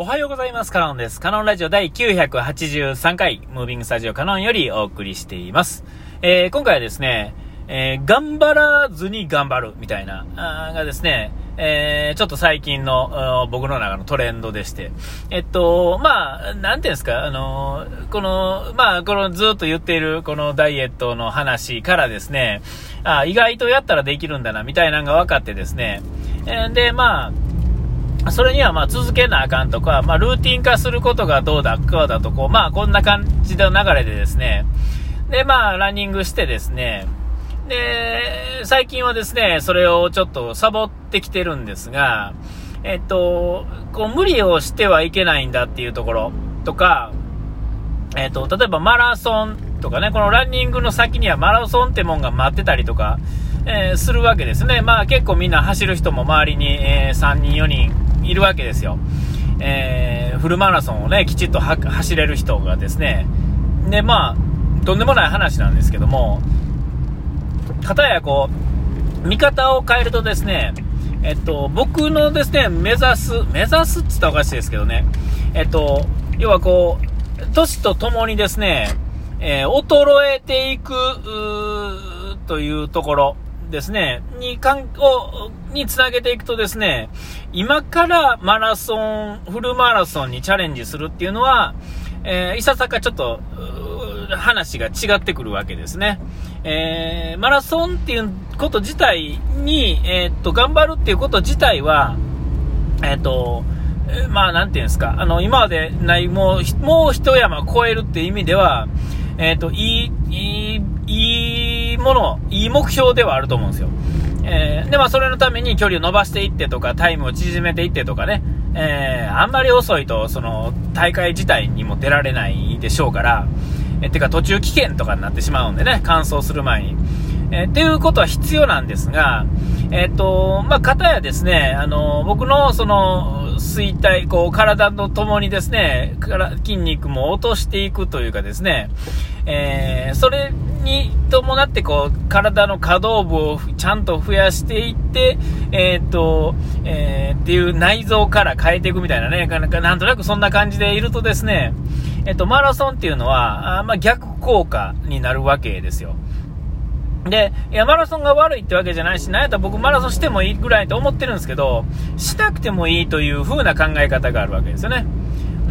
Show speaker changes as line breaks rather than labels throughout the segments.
おはようございます。カノンです。カノンラジオ第983回、ムービングスタジオカノンよりお送りしています。えー、今回はですね、えー、頑張らずに頑張るみたいな、あがですね、えー、ちょっと最近の僕の中のトレンドでして、えっと、まあ、なんていうんですか、あの、この、まあ、このずっと言っているこのダイエットの話からですね、あ意外とやったらできるんだな、みたいなのが分かってですね、えー、で、まあ、それにはま続けなあかんとか、まあ、ルーティン化することがどうだ、こうだとこう、まあこんな感じの流れでですね、で、まあランニングしてですね、で、最近はですね、それをちょっとサボってきてるんですが、えっと、こう無理をしてはいけないんだっていうところとか、えっと、例えばマラソンとかね、このランニングの先にはマラソンってもんが待ってたりとか、えー、するわけですね。まあ結構みんな走る人も周りに、えー、3人4人いるわけですよ。えー、フルマラソンをね、きちっと走れる人がですね、で、まあ、とんでもない話なんですけども、かたやこう、見方を変えるとですね、えっと、僕のですね、目指す、目指すって言ったらおかしいですけどね、えっと、要はこう、年とともにですね、えー、衰えていく、というところ、ですね、に、かん、を、につなげていくとですね、今からマラソン、フルマラソンにチャレンジするっていうのは、えー、いささかちょっと、話が違ってくるわけですね。えー、マラソンっていうこと自体に、えー、っと、頑張るっていうこと自体は、えー、っと、まあ、なんていうんですか、あの、今までない、もう、もう一山超えるっていう意味では、えっと、いい、いい、いもの、いい目標ではあると思うんですよ。えー、で、まあ、それのために距離を伸ばしていってとか、タイムを縮めていってとかね、えー、あんまり遅いと、その、大会自体にも出られないでしょうから、えー、てか途中危険とかになってしまうんでね、乾燥する前に。えー、っていうことは必要なんですが、えっ、と、まあ、方やですね、あの、僕の、その、衰退、こう、体とともにですね、筋肉も落としていくというかですね、えー、それに伴って、こう、体の可動部をちゃんと増やしていって、えっ、と、えっていう内臓から変えていくみたいなね、なんとなくそんな感じでいるとですね、えっ、と、マラソンっていうのは、あまあ、逆効果になるわけですよ。で、いや、マラソンが悪いってわけじゃないし、なんやったら僕マラソンしてもいいぐらいと思ってるんですけど、しなくてもいいという風な考え方があるわけですよね。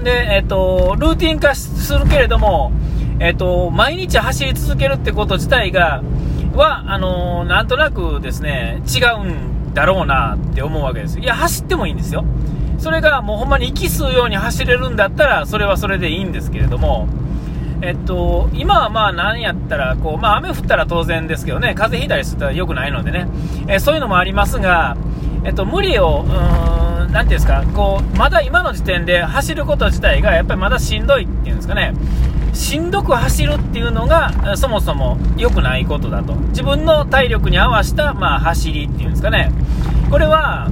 で、えっ、と、ルーティン化するけれども、えっ、と、毎日走り続けるってこと自体が、は、あのー、なんとなくですね、違うんだろうなって思うわけです。いや、走ってもいいんですよ。それがもうほんまに息吸うように走れるんだったら、それはそれでいいんですけれども、えっと、今はまあ何やったら、こう、まあ雨降ったら当然ですけどね、風邪ひいたりすると良くないのでね、えそういうのもありますが、えっと、無理を、うーん、なていうんですか、こう、まだ今の時点で走ること自体がやっぱりまだしんどいっていうんですかね、しんどく走るっていうのが、そもそも良くないことだと。自分の体力に合わせた、まあ、走りっていうんですかね。これは、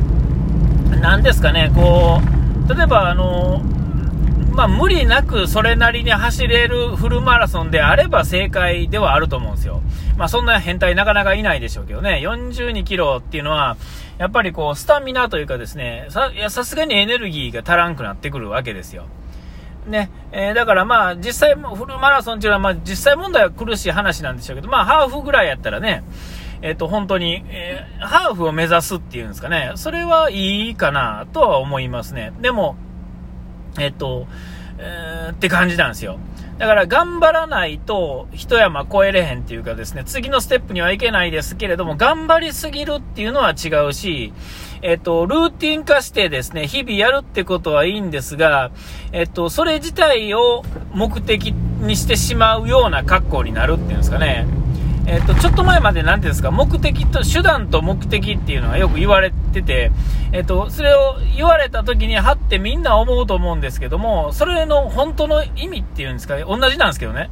何ですかね、こう、例えば、あの、まあ、無理なくそれなりに走れるフルマラソンであれば正解ではあると思うんですよ。まあ、そんな変態なかなかいないでしょうけどね、42キロっていうのは、やっぱりこう、スタミナというかですね、さ、いや、さすがにエネルギーが足らんくなってくるわけですよ。ね、えー、だからまあ、実際、フルマラソンっていうのは、まあ、実際問題は苦しい話なんでしょうけど、まあ、ハーフぐらいやったらね、えっ、ー、と、本当に、えー、ハーフを目指すっていうんですかね、それはいいかなとは思いますね。でも、えっ、と、えー、って感じなんですよ。だから頑張らないと一山越えれへんっていうかですね、次のステップにはいけないですけれども、頑張りすぎるっていうのは違うし、えっと、ルーティン化してですね、日々やるってことはいいんですが、えっと、それ自体を目的にしてしまうような格好になるっていうんですかね。えっと、ちょっと前まで何ていうんですか、目的と、手段と目的っていうのがよく言われてて、えっと、それを言われた時に、はってみんな思うと思うんですけども、それの本当の意味っていうんですか、同じなんですけどね。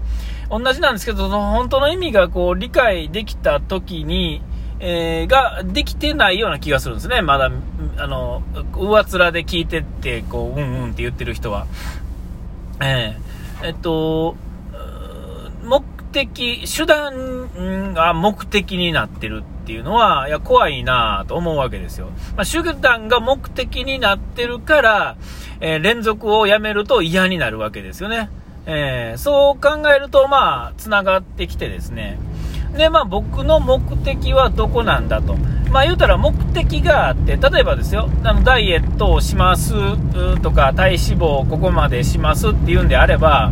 同じなんですけど、その本当の意味がこう、理解できた時に、えー、ができてないような気がするんですね。まだ、あの、上面で聞いてって、こう、うんうんって言ってる人は。えー、えっと、目的、手段が目的になってるっていうのは、いや、怖いなと思うわけですよ。まあ、手段が目的になってるから、えー、連続をやめると嫌になるわけですよね。えー、そう考えると、まあ、繋がってきてですね。で、まあ僕の目的はどこなんだと。まあ言うたら目的があって、例えばですよ、あのダイエットをしますとか、体脂肪をここまでしますっていうんであれば、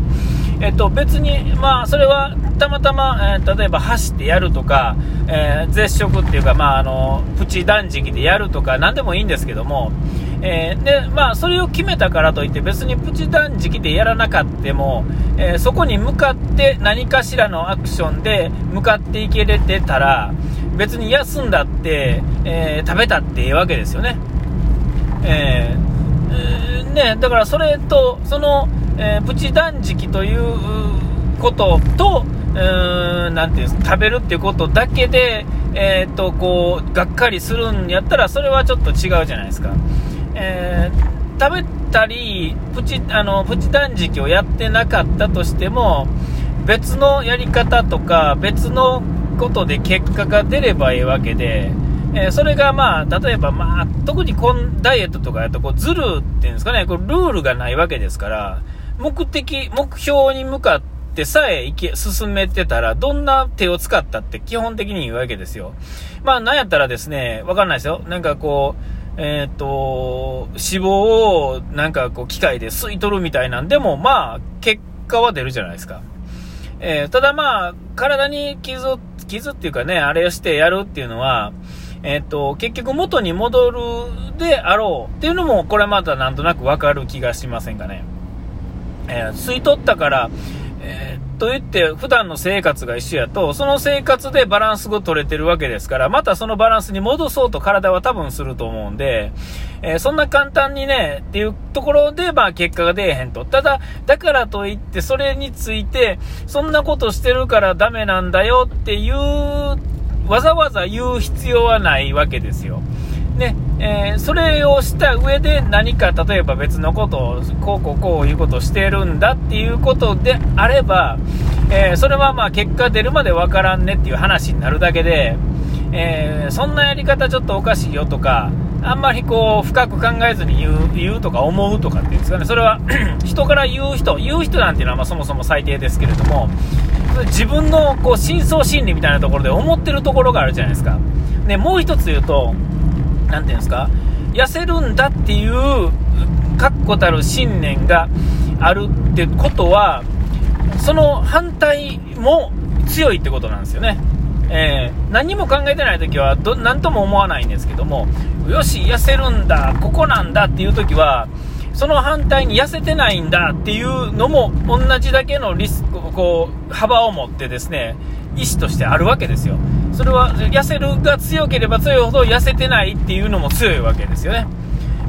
えっと別に、まあそれはたまたま、えー、例えば走ってやるとか、えー、絶食っていうか、まああの、プチ断食でやるとか、何でもいいんですけども、えー、で、まあ、それを決めたからといって、別にプチ断食でやらなかったも、え、そこに向かって何かしらのアクションで向かっていけれてたら、別に休んだって、え、食べたっていいわけですよね。えー、ね、だからそれと、その、えプチ断食ということと、うーん、なていうんです食べるっていうことだけで、えっと、こう、がっかりするんやったら、それはちょっと違うじゃないですか。えー、食べたりプチあのプチ断食をやってなかったとしても別のやり方とか別のことで結果が出ればいいわけで、えー、それがまあ例えば、まあ、特にこんダイエットとかやとこうズルっていうんですかねこうルールがないわけですから目的目標に向かってさえいけ進めてたらどんな手を使ったって基本的に言うわけですよまあなんやったらですねわかんないですよなんかこうえっ、ー、と、脂肪をなんかこう機械で吸い取るみたいなんでも、まあ、結果は出るじゃないですか。えー、ただまあ、体に傷、傷っていうかね、あれをしてやるっていうのは、えっ、ー、と、結局元に戻るであろうっていうのも、これまたなんとなくわかる気がしませんかね。え吸い取ったから、えー、と言って、普段の生活が一緒やと、その生活でバランスが取れてるわけですから、またそのバランスに戻そうと体は多分すると思うんで、えー、そんな簡単にね、っていうところで、まあ結果が出えへんと。ただ、だからといって、それについて、そんなことしてるからダメなんだよっていう、わざわざ言う必要はないわけですよ。ね、えー、それをした上で何か例えば別のことをこうこうこういうことをしてるんだっていうことであれば、えー、それはまあ結果出るまでわからんねっていう話になるだけで、えー、そんなやり方ちょっとおかしいよとかあんまりこう深く考えずに言うとか思うとかっていうんですかねそれは 人から言う人言う人なんていうのはまそもそも最低ですけれども自分のこう深層心理みたいなところで思ってるところがあるじゃないですか。でもう一つ言うと何て言うんですか、痩せるんだっていう、確固たる信念があるってことは、その反対も強いってことなんですよね。えー、何も考えてない時はど、何とも思わないんですけども、よし、痩せるんだ、ここなんだっていう時は、その反対に痩せてないんだっていうのも同じだけのリスク、こう、幅を持ってですね、意思としてあるわけですよ。それは痩せるが強ければ強いほど痩せてないっていうのも強いわけですよね。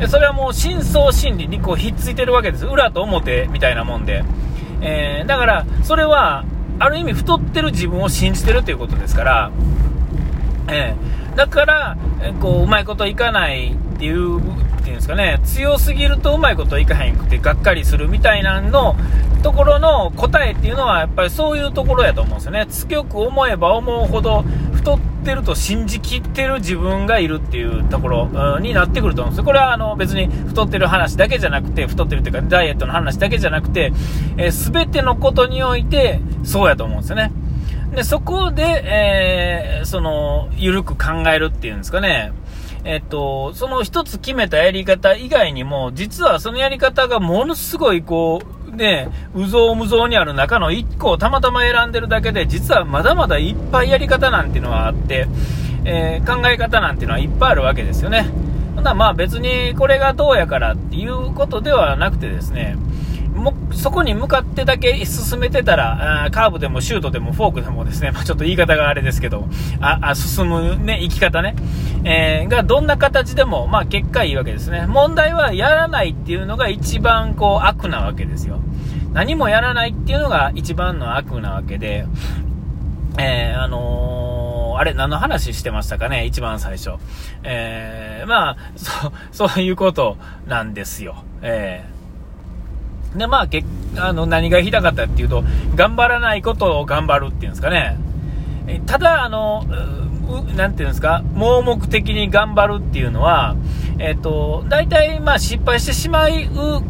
それはもう深層心理にこうひっついてるわけです。裏と表みたいなもんで。えー、だから、それは、ある意味太ってる自分を信じてるということですから、えー、だから、えこう、うまいこといかないっていう、っていうんですかね、強すぎるとうまいこといかへんくてがっかりするみたいなのところの答えっていうのは、やっぱりそういうところやと思うんですよね。強く思えば思うほど、太ってると信じきってる自分がいるっていうところになってくると思うんですよ。これはあの別に太ってる話だけじゃなくて、太ってるっていうかダイエットの話だけじゃなくて、えー、全てのことにおいてそうやと思うんですよね。で、そこで、えー、その、ゆるく考えるっていうんですかね。えっと、その一つ決めたやり方以外にも、実はそのやり方がものすごいこう、ね、うぞうむぞうにある中の1個をたまたま選んでるだけで、実はまだまだいっぱいやり方なんていうのはあって、えー、考え方なんていうのはいっぱいあるわけですよね。ただまあ別にこれがどうやからっていうことではなくてですね、もそこに向かってだけ進めてたら、あカーブでもシュートでもフォークでもですね、まあ、ちょっと言い方があれですけど、ああ進むね、生き方ね、えー、がどんな形でも、まあ、結果いいわけですね。問題はやらないっていうのが一番こう悪なわけですよ。何もやらないっていうのが一番の悪なわけで、えー、あのー、あれ、何の話してましたかね、一番最初。えー、まあ、そ、そういうことなんですよ。えーで、まあ、けあの、何が言いたかったっていうと、頑張らないことを頑張るっていうんですかね。ただ、あの、う、なんていうんですか、盲目的に頑張るっていうのは、えっ、と、大体、まあ、失敗してしまう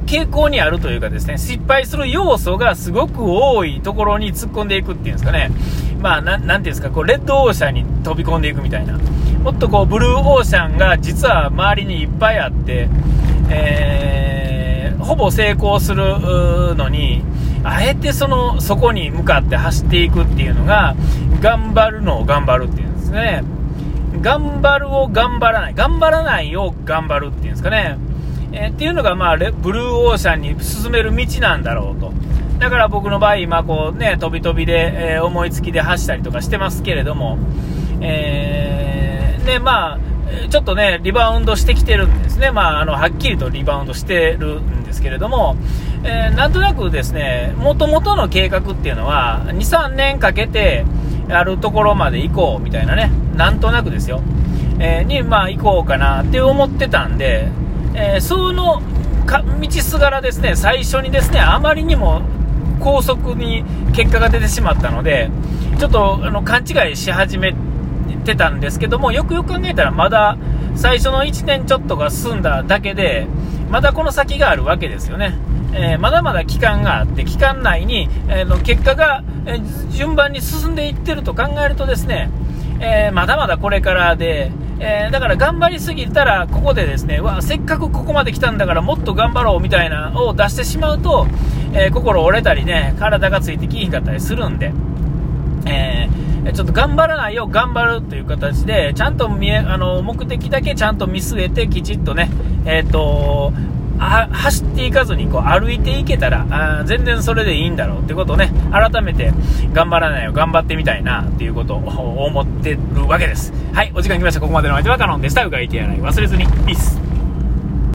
傾向にあるというかですね、失敗する要素がすごく多いところに突っ込んでいくっていうんですかね、まあ、なていうんですか、こう、レッドオーシャンに飛び込んでいくみたいな。もっとこう、ブルーオーシャンが実は周りにいっぱいあって、えー、ほぼ成功するのに、あえてその、そこに向かって走っていくっていうのが、頑張るのを頑張るっていうんですね。頑張るを頑張らない。頑張らないを頑張るっていうんですかね。えー、っていうのが、まあ、ブルーオーシャンに進める道なんだろうと。だから僕の場合、今こうね、飛び飛びで、えー、思いつきで走ったりとかしてますけれども、えー、で、まあ、ちょっとね、リバウンドしてきてるんですね。まあ、あの、はっきりとリバウンドしてるんですけれども、えー、なんとなくですね、元々の計画っていうのは、2、3年かけて、あるところまで行こうみたいなね、なんとなくですよ、えー、に、まあ、行こうかなって思ってたんで、えー、そのか道すがらですね、最初にですね、あまりにも高速に結果が出てしまったので、ちょっとあの勘違いし始めててたんですけども、よくよく考えたら、まだ最初の1年ちょっとが済んだだけで、まだこの先があるわけですよね。えー、まだまだ期間があって、期間内に、えー、の結果が、えー、順番に進んでいってると考えるとですね、えまだまだこれからで、えだから頑張りすぎたら、ここでですね、わ、せっかくここまで来たんだからもっと頑張ろうみたいなのを出してしまうと、え心折れたりね、体がついてきひんかったりするんで、えちょっと頑張らないよ、頑張るという形で、ちゃんと見え、あの、目的だけちゃんと見据えて、きちっとね、えっ、ー、と、走っていかずにこう歩いていけたらあ全然それでいいんだろうってことをね改めて頑張らないよ頑張ってみたいなっていうことを 思ってるわけです。はいお時間来ました。ここまでの相手はカノンでした。うがいてやない忘れずに。ピース